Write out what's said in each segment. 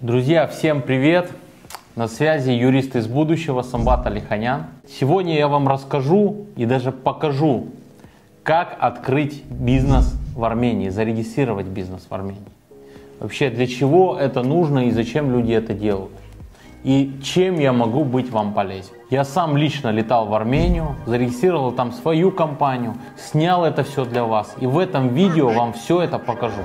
Друзья, всем привет! На связи юрист из будущего Самбат Алиханян. Сегодня я вам расскажу и даже покажу, как открыть бизнес в Армении, зарегистрировать бизнес в Армении. Вообще, для чего это нужно и зачем люди это делают. И чем я могу быть вам полезен. Я сам лично летал в Армению, зарегистрировал там свою компанию, снял это все для вас. И в этом видео вам все это покажу.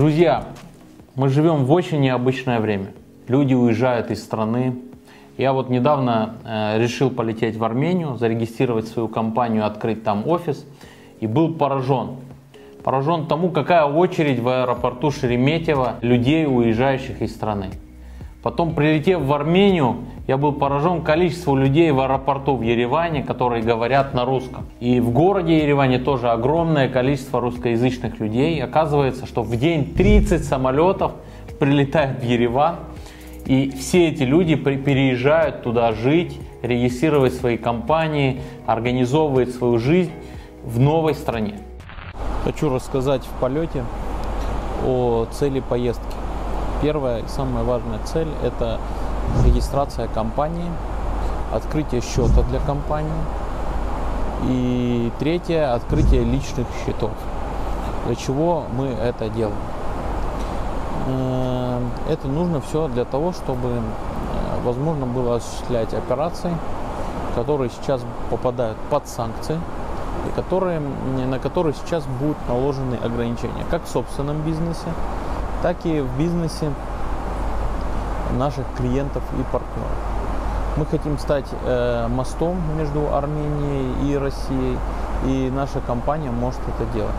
Друзья, мы живем в очень необычное время. Люди уезжают из страны. Я вот недавно э, решил полететь в Армению, зарегистрировать свою компанию, открыть там офис. И был поражен. Поражен тому, какая очередь в аэропорту Шереметьево людей, уезжающих из страны. Потом, прилетев в Армению, я был поражен количеством людей в аэропорту в Ереване, которые говорят на русском. И в городе Ереване тоже огромное количество русскоязычных людей. Оказывается, что в день 30 самолетов прилетают в Ереван, и все эти люди переезжают туда жить, регистрировать свои компании, организовывать свою жизнь в новой стране. Хочу рассказать в полете о цели поездки. Первая и самая важная цель – это регистрация компании, открытие счета для компании. И третье – открытие личных счетов. Для чего мы это делаем? Это нужно все для того, чтобы э, возможно было осуществлять операции, которые сейчас попадают под санкции, и которые, на которые сейчас будут наложены ограничения, как в собственном бизнесе, так и в бизнесе наших клиентов и партнеров. Мы хотим стать э, мостом между Арменией и Россией, и наша компания может это делать.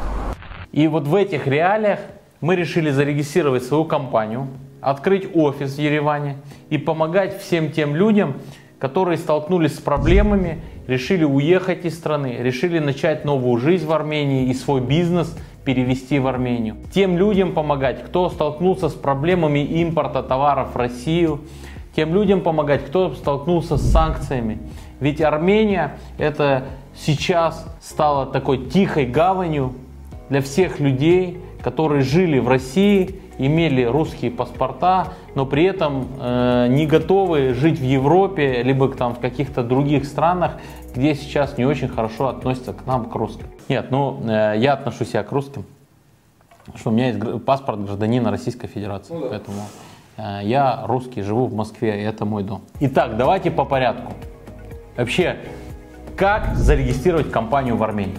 И вот в этих реалиях мы решили зарегистрировать свою компанию, открыть офис в Ереване и помогать всем тем людям, которые столкнулись с проблемами, решили уехать из страны, решили начать новую жизнь в Армении и свой бизнес – перевести в Армению. Тем людям помогать, кто столкнулся с проблемами импорта товаров в Россию, тем людям помогать, кто столкнулся с санкциями. Ведь Армения это сейчас стала такой тихой гаванью для всех людей, которые жили в России, имели русские паспорта, но при этом э, не готовы жить в Европе, либо там в каких-то других странах, где сейчас не очень хорошо относятся к нам, к русским. Нет, ну, э, я отношусь себя к русским, что у меня есть паспорт гражданина Российской Федерации, ну, да. поэтому э, я русский, живу в Москве, и это мой дом. Итак, давайте по порядку. Вообще, как зарегистрировать компанию в Армении?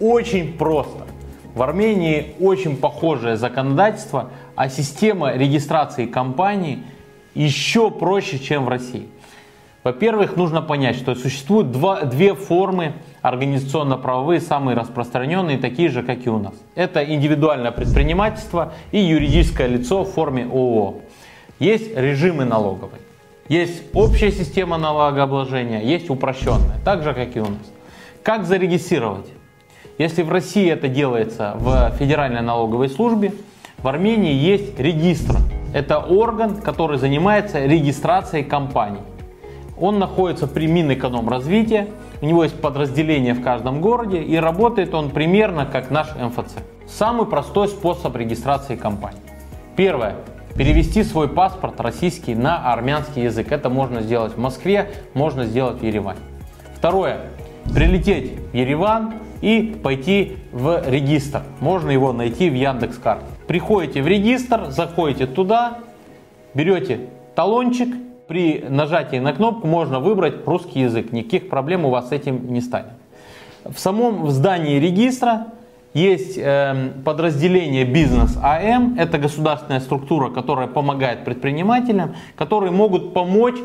Очень просто. В Армении очень похожее законодательство, а система регистрации компании еще проще, чем в России. Во-первых, нужно понять, что существуют два, две формы организационно-правовые, самые распространенные, такие же, как и у нас. Это индивидуальное предпринимательство и юридическое лицо в форме ООО. Есть режимы налоговые. Есть общая система налогообложения, есть упрощенная, так же, как и у нас. Как зарегистрировать? Если в России это делается в Федеральной налоговой службе, в Армении есть регистр. Это орган, который занимается регистрацией компаний. Он находится при Минэкономразвития, у него есть подразделение в каждом городе и работает он примерно как наш МФЦ. Самый простой способ регистрации компании. Первое. Перевести свой паспорт российский на армянский язык. Это можно сделать в Москве, можно сделать в Ереване. Второе. Прилететь в Ереван и пойти в регистр. Можно его найти в Яндекс.Карте. Приходите в регистр, заходите туда, берете талончик при нажатии на кнопку можно выбрать русский язык. Никаких проблем у вас с этим не станет. В самом здании регистра есть э, подразделение бизнес АМ. Это государственная структура, которая помогает предпринимателям, которые могут помочь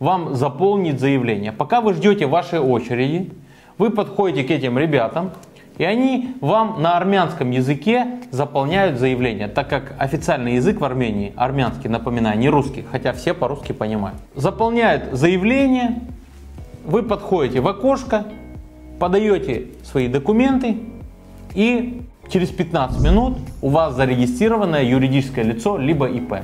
вам заполнить заявление. Пока вы ждете вашей очереди, вы подходите к этим ребятам, и они вам на армянском языке заполняют заявление, так как официальный язык в Армении, армянский, напоминаю, не русский, хотя все по-русски понимают. Заполняют заявление, вы подходите в окошко, подаете свои документы и через 15 минут у вас зарегистрированное юридическое лицо либо ИП.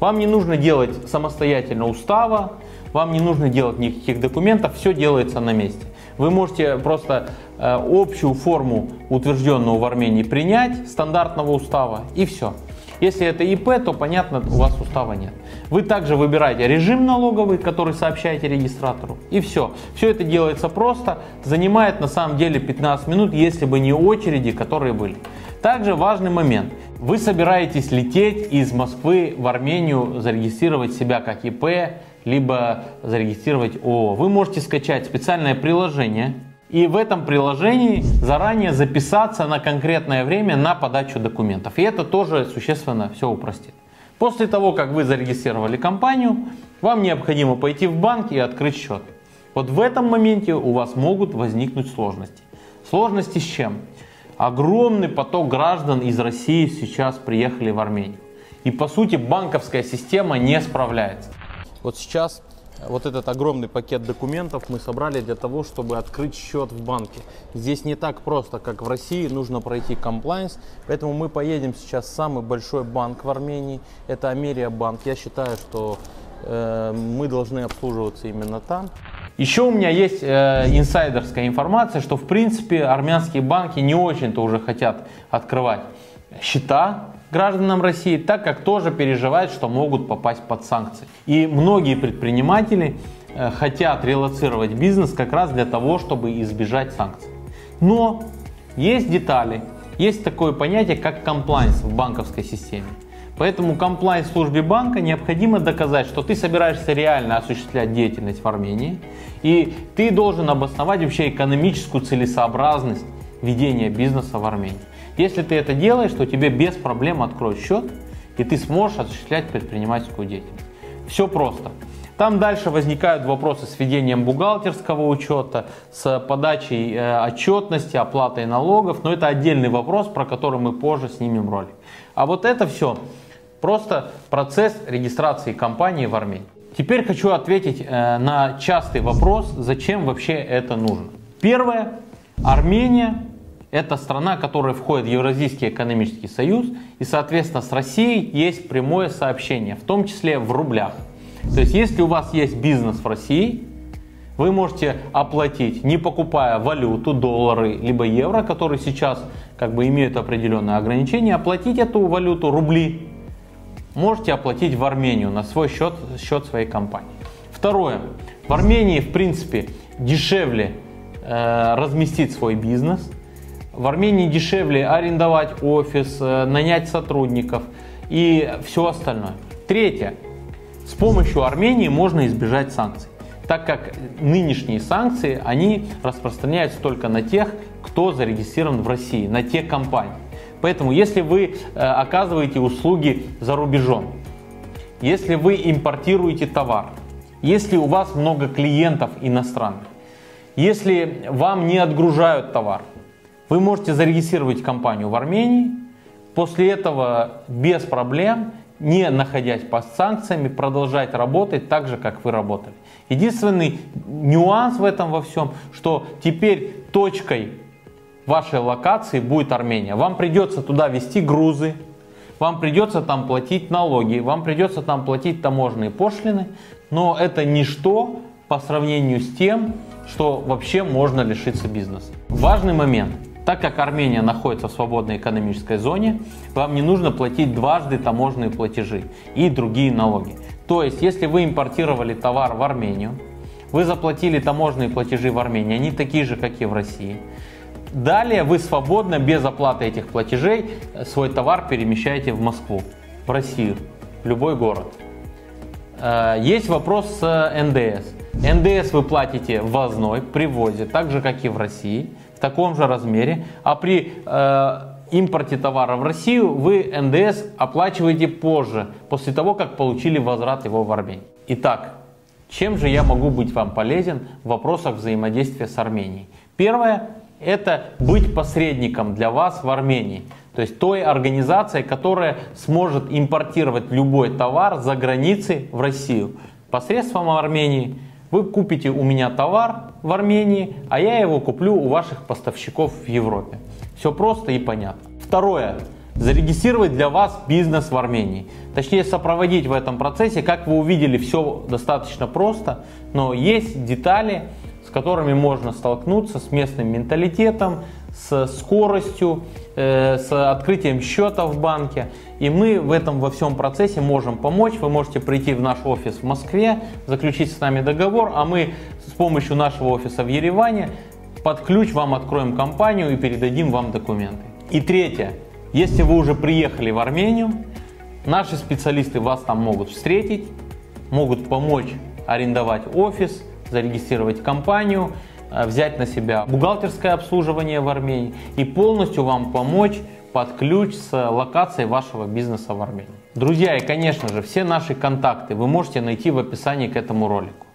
Вам не нужно делать самостоятельно устава, вам не нужно делать никаких документов, все делается на месте. Вы можете просто э, общую форму, утвержденную в Армении, принять, стандартного устава, и все. Если это ИП, то понятно, у вас устава нет. Вы также выбираете режим налоговый, который сообщаете регистратору, и все. Все это делается просто, занимает на самом деле 15 минут, если бы не очереди, которые были. Также важный момент. Вы собираетесь лететь из Москвы в Армению, зарегистрировать себя как ИП, либо зарегистрировать ООО. Вы можете скачать специальное приложение и в этом приложении заранее записаться на конкретное время на подачу документов. И это тоже существенно все упростит. После того, как вы зарегистрировали компанию, вам необходимо пойти в банк и открыть счет. Вот в этом моменте у вас могут возникнуть сложности. Сложности с чем? Огромный поток граждан из России сейчас приехали в Армению. И по сути банковская система не справляется. Вот сейчас вот этот огромный пакет документов мы собрали для того, чтобы открыть счет в банке. Здесь не так просто, как в России, нужно пройти комплайнс, поэтому мы поедем сейчас в самый большой банк в Армении, это Америя банк. Я считаю, что э, мы должны обслуживаться именно там. Еще у меня есть э, инсайдерская информация, что в принципе армянские банки не очень-то уже хотят открывать счета гражданам России, так как тоже переживают, что могут попасть под санкции. И многие предприниматели э, хотят релацировать бизнес как раз для того, чтобы избежать санкций. Но есть детали, есть такое понятие, как комплайнс в банковской системе. Поэтому комплайнс службе банка необходимо доказать, что ты собираешься реально осуществлять деятельность в Армении, и ты должен обосновать вообще экономическую целесообразность ведения бизнеса в Армении. Если ты это делаешь, то тебе без проблем откроют счет, и ты сможешь осуществлять предпринимательскую деятельность. Все просто. Там дальше возникают вопросы с ведением бухгалтерского учета, с подачей э, отчетности, оплатой налогов, но это отдельный вопрос, про который мы позже снимем ролик. А вот это все просто процесс регистрации компании в Армении. Теперь хочу ответить э, на частый вопрос, зачем вообще это нужно. Первое. Армения это страна, которая входит в Евразийский экономический союз, и, соответственно, с Россией есть прямое сообщение, в том числе в рублях. То есть, если у вас есть бизнес в России, вы можете оплатить, не покупая валюту, доллары, либо евро, которые сейчас как бы имеют определенные ограничения, оплатить эту валюту, рубли, можете оплатить в Армению на свой счет, счет своей компании. Второе. В Армении, в принципе, дешевле э, разместить свой бизнес – в Армении дешевле арендовать офис, э, нанять сотрудников и все остальное. Третье. С помощью Армении можно избежать санкций, так как нынешние санкции, они распространяются только на тех, кто зарегистрирован в России, на те компании. Поэтому, если вы э, оказываете услуги за рубежом, если вы импортируете товар, если у вас много клиентов иностранных, если вам не отгружают товар, вы можете зарегистрировать компанию в Армении, после этого без проблем, не находясь под санкциями, продолжать работать так же, как вы работали. Единственный нюанс в этом во всем, что теперь точкой вашей локации будет Армения. Вам придется туда вести грузы, вам придется там платить налоги, вам придется там платить таможенные пошлины, но это ничто по сравнению с тем, что вообще можно лишиться бизнеса. Важный момент. Так как Армения находится в свободной экономической зоне, вам не нужно платить дважды таможенные платежи и другие налоги. То есть, если вы импортировали товар в Армению, вы заплатили таможенные платежи в Армении, они такие же, как и в России. Далее вы свободно, без оплаты этих платежей, свой товар перемещаете в Москву, в Россию, в любой город. Э, есть вопрос с НДС. НДС вы платите ввозной, при ввозе, так же, как и в России – в таком же размере, а при э, импорте товара в Россию вы НДС оплачиваете позже, после того, как получили возврат его в Армении. Итак, чем же я могу быть вам полезен в вопросах взаимодействия с Арменией? Первое – это быть посредником для вас в Армении. То есть той организацией, которая сможет импортировать любой товар за границей в Россию посредством Армении – вы купите у меня товар в Армении, а я его куплю у ваших поставщиков в Европе. Все просто и понятно. Второе. зарегистрировать для вас бизнес в Армении. Точнее, сопроводить в этом процессе. Как вы увидели, все достаточно просто, но есть детали, с которыми можно столкнуться с местным менталитетом, с скоростью, э, с открытием счета в банке. И мы в этом во всем процессе можем помочь. Вы можете прийти в наш офис в Москве, заключить с нами договор, а мы с помощью нашего офиса в Ереване под ключ вам откроем компанию и передадим вам документы. И третье. Если вы уже приехали в Армению, наши специалисты вас там могут встретить, могут помочь арендовать офис, зарегистрировать компанию, взять на себя бухгалтерское обслуживание в Армении и полностью вам помочь под ключ с локацией вашего бизнеса в Армении. Друзья, и конечно же, все наши контакты вы можете найти в описании к этому ролику.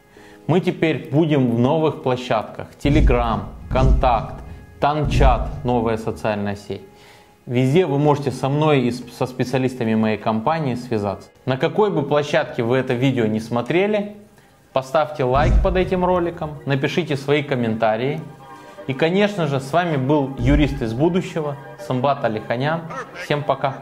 Мы теперь будем в новых площадках. Telegram, Контакт, Танчат, новая социальная сеть. Везде вы можете со мной и со специалистами моей компании связаться. На какой бы площадке вы это видео не смотрели, поставьте лайк под этим роликом, напишите свои комментарии. И, конечно же, с вами был юрист из будущего, Самбат Алиханян. Всем пока!